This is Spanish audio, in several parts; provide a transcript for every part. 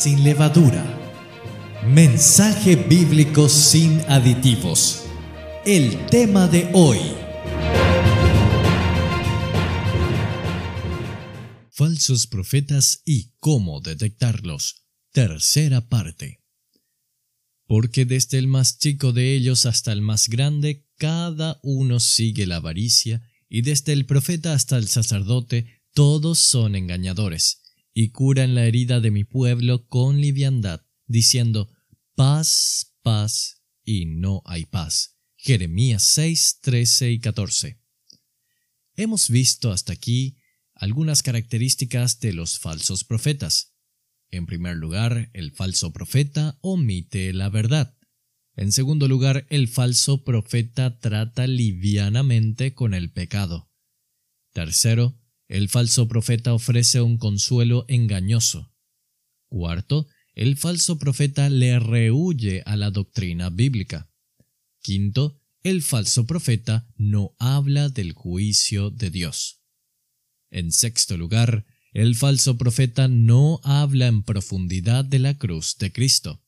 sin levadura. Mensaje bíblico sin aditivos. El tema de hoy. Falsos profetas y cómo detectarlos. Tercera parte. Porque desde el más chico de ellos hasta el más grande, cada uno sigue la avaricia, y desde el profeta hasta el sacerdote, todos son engañadores, y curan la herida de mi pueblo con liviandad, diciendo, paz, paz, y no hay paz. Jeremías 6, 13 y 14. Hemos visto hasta aquí algunas características de los falsos profetas. En primer lugar, el falso profeta omite la verdad. En segundo lugar, el falso profeta trata livianamente con el pecado. Tercero, el falso profeta ofrece un consuelo engañoso. Cuarto, el falso profeta le rehuye a la doctrina bíblica. Quinto, el falso profeta no habla del juicio de Dios. En sexto lugar, el falso profeta no habla en profundidad de la cruz de Cristo.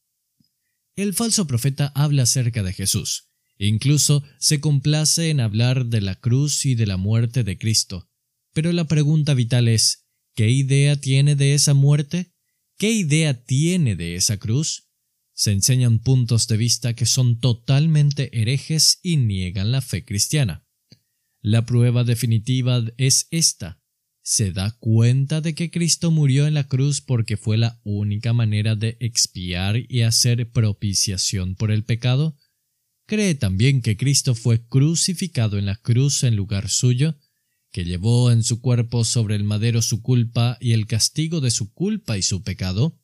El falso profeta habla acerca de Jesús, incluso se complace en hablar de la cruz y de la muerte de Cristo, pero la pregunta vital es, ¿qué idea tiene de esa muerte? ¿Qué idea tiene de esa cruz? Se enseñan puntos de vista que son totalmente herejes y niegan la fe cristiana. La prueba definitiva es esta. ¿Se da cuenta de que Cristo murió en la cruz porque fue la única manera de expiar y hacer propiciación por el pecado? ¿Cree también que Cristo fue crucificado en la cruz en lugar suyo? Que llevó en su cuerpo sobre el madero su culpa y el castigo de su culpa y su pecado?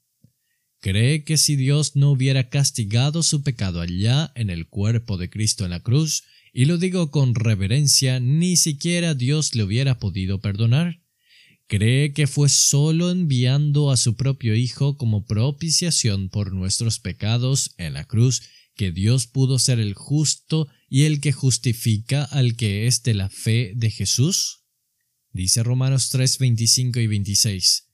¿Cree que si Dios no hubiera castigado su pecado allá en el cuerpo de Cristo en la cruz, y lo digo con reverencia, ni siquiera Dios le hubiera podido perdonar? ¿Cree que fue solo enviando a su propio Hijo como propiciación por nuestros pecados en la cruz que Dios pudo ser el justo y el que justifica al que es de la fe de Jesús? Dice Romanos 3, 25 y 26.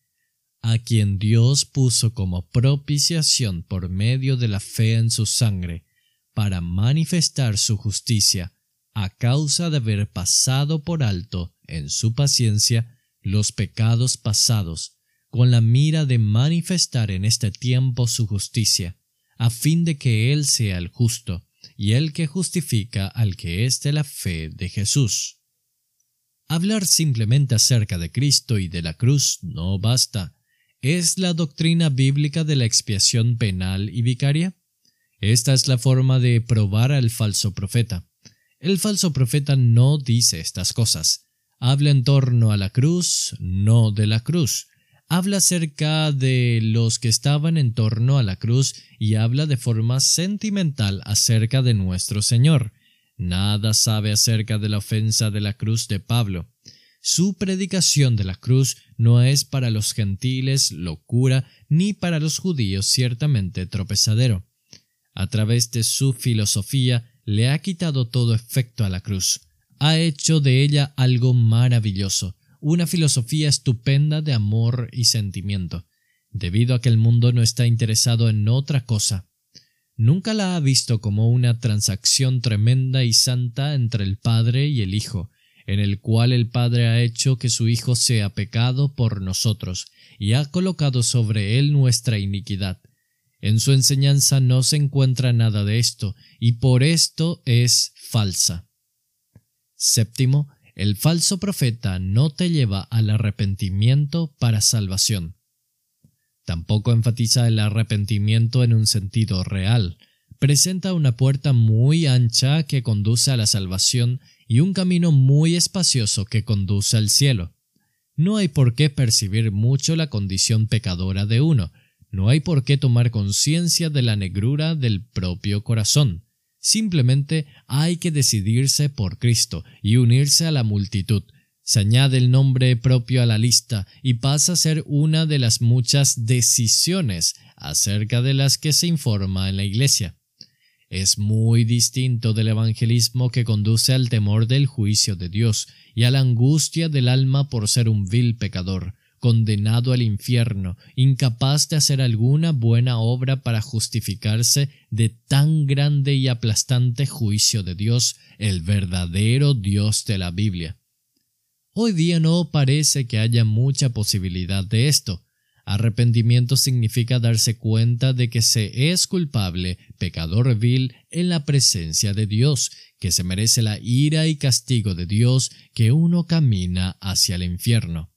A quien Dios puso como propiciación por medio de la fe en su sangre, para manifestar su justicia, a causa de haber pasado por alto, en su paciencia, los pecados pasados, con la mira de manifestar en este tiempo su justicia a fin de que Él sea el justo y el que justifica al que es de la fe de Jesús. Hablar simplemente acerca de Cristo y de la cruz no basta. ¿Es la doctrina bíblica de la expiación penal y vicaria? Esta es la forma de probar al falso profeta. El falso profeta no dice estas cosas. Habla en torno a la cruz, no de la cruz habla acerca de los que estaban en torno a la cruz y habla de forma sentimental acerca de nuestro Señor. Nada sabe acerca de la ofensa de la cruz de Pablo. Su predicación de la cruz no es para los gentiles locura, ni para los judíos ciertamente tropezadero. A través de su filosofía le ha quitado todo efecto a la cruz, ha hecho de ella algo maravilloso, una filosofía estupenda de amor y sentimiento, debido a que el mundo no está interesado en otra cosa. Nunca la ha visto como una transacción tremenda y santa entre el Padre y el Hijo, en el cual el Padre ha hecho que su Hijo sea pecado por nosotros, y ha colocado sobre él nuestra iniquidad. En su enseñanza no se encuentra nada de esto, y por esto es falsa. Séptimo, el falso profeta no te lleva al arrepentimiento para salvación. Tampoco enfatiza el arrepentimiento en un sentido real. Presenta una puerta muy ancha que conduce a la salvación y un camino muy espacioso que conduce al cielo. No hay por qué percibir mucho la condición pecadora de uno, no hay por qué tomar conciencia de la negrura del propio corazón. Simplemente hay que decidirse por Cristo y unirse a la multitud. Se añade el nombre propio a la lista y pasa a ser una de las muchas decisiones acerca de las que se informa en la Iglesia. Es muy distinto del evangelismo que conduce al temor del juicio de Dios y a la angustia del alma por ser un vil pecador, condenado al infierno, incapaz de hacer alguna buena obra para justificarse de tan grande y aplastante juicio de Dios, el verdadero Dios de la Biblia. Hoy día no parece que haya mucha posibilidad de esto. Arrepentimiento significa darse cuenta de que se es culpable, pecador vil, en la presencia de Dios, que se merece la ira y castigo de Dios, que uno camina hacia el infierno.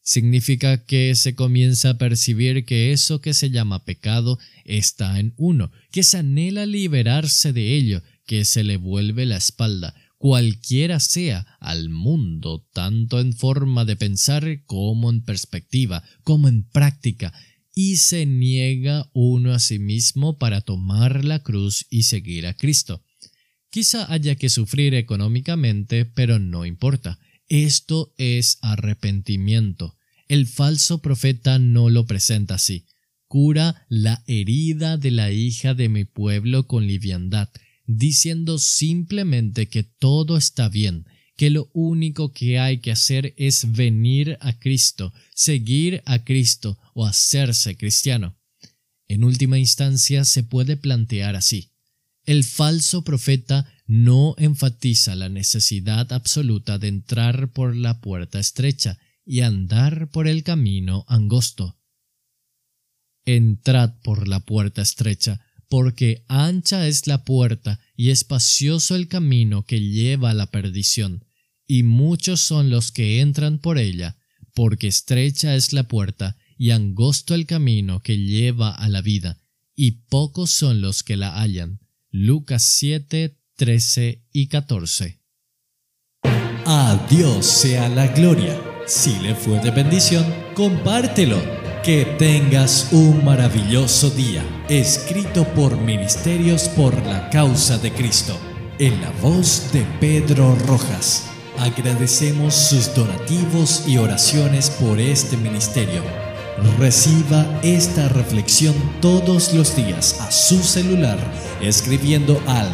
Significa que se comienza a percibir que eso que se llama pecado está en uno, que se anhela liberarse de ello, que se le vuelve la espalda, cualquiera sea, al mundo, tanto en forma de pensar como en perspectiva, como en práctica, y se niega uno a sí mismo para tomar la cruz y seguir a Cristo. Quizá haya que sufrir económicamente, pero no importa. Esto es arrepentimiento. El falso profeta no lo presenta así. Cura la herida de la hija de mi pueblo con liviandad diciendo simplemente que todo está bien, que lo único que hay que hacer es venir a Cristo, seguir a Cristo o hacerse cristiano. En última instancia se puede plantear así. El falso profeta no enfatiza la necesidad absoluta de entrar por la puerta estrecha y andar por el camino angosto. Entrad por la puerta estrecha, porque ancha es la puerta y espacioso el camino que lleva a la perdición, y muchos son los que entran por ella, porque estrecha es la puerta y angosto el camino que lleva a la vida, y pocos son los que la hallan. Lucas 7, 13 y 14. A Dios sea la gloria. Si le fue de bendición, compártelo que tengas un maravilloso día, escrito por Ministerios por la Causa de Cristo, en la voz de Pedro Rojas. Agradecemos sus donativos y oraciones por este ministerio. Reciba esta reflexión todos los días a su celular escribiendo al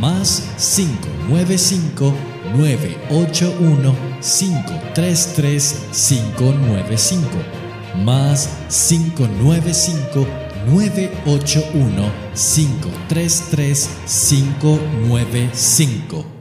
más 595 981 533 595 más 595 981 533 595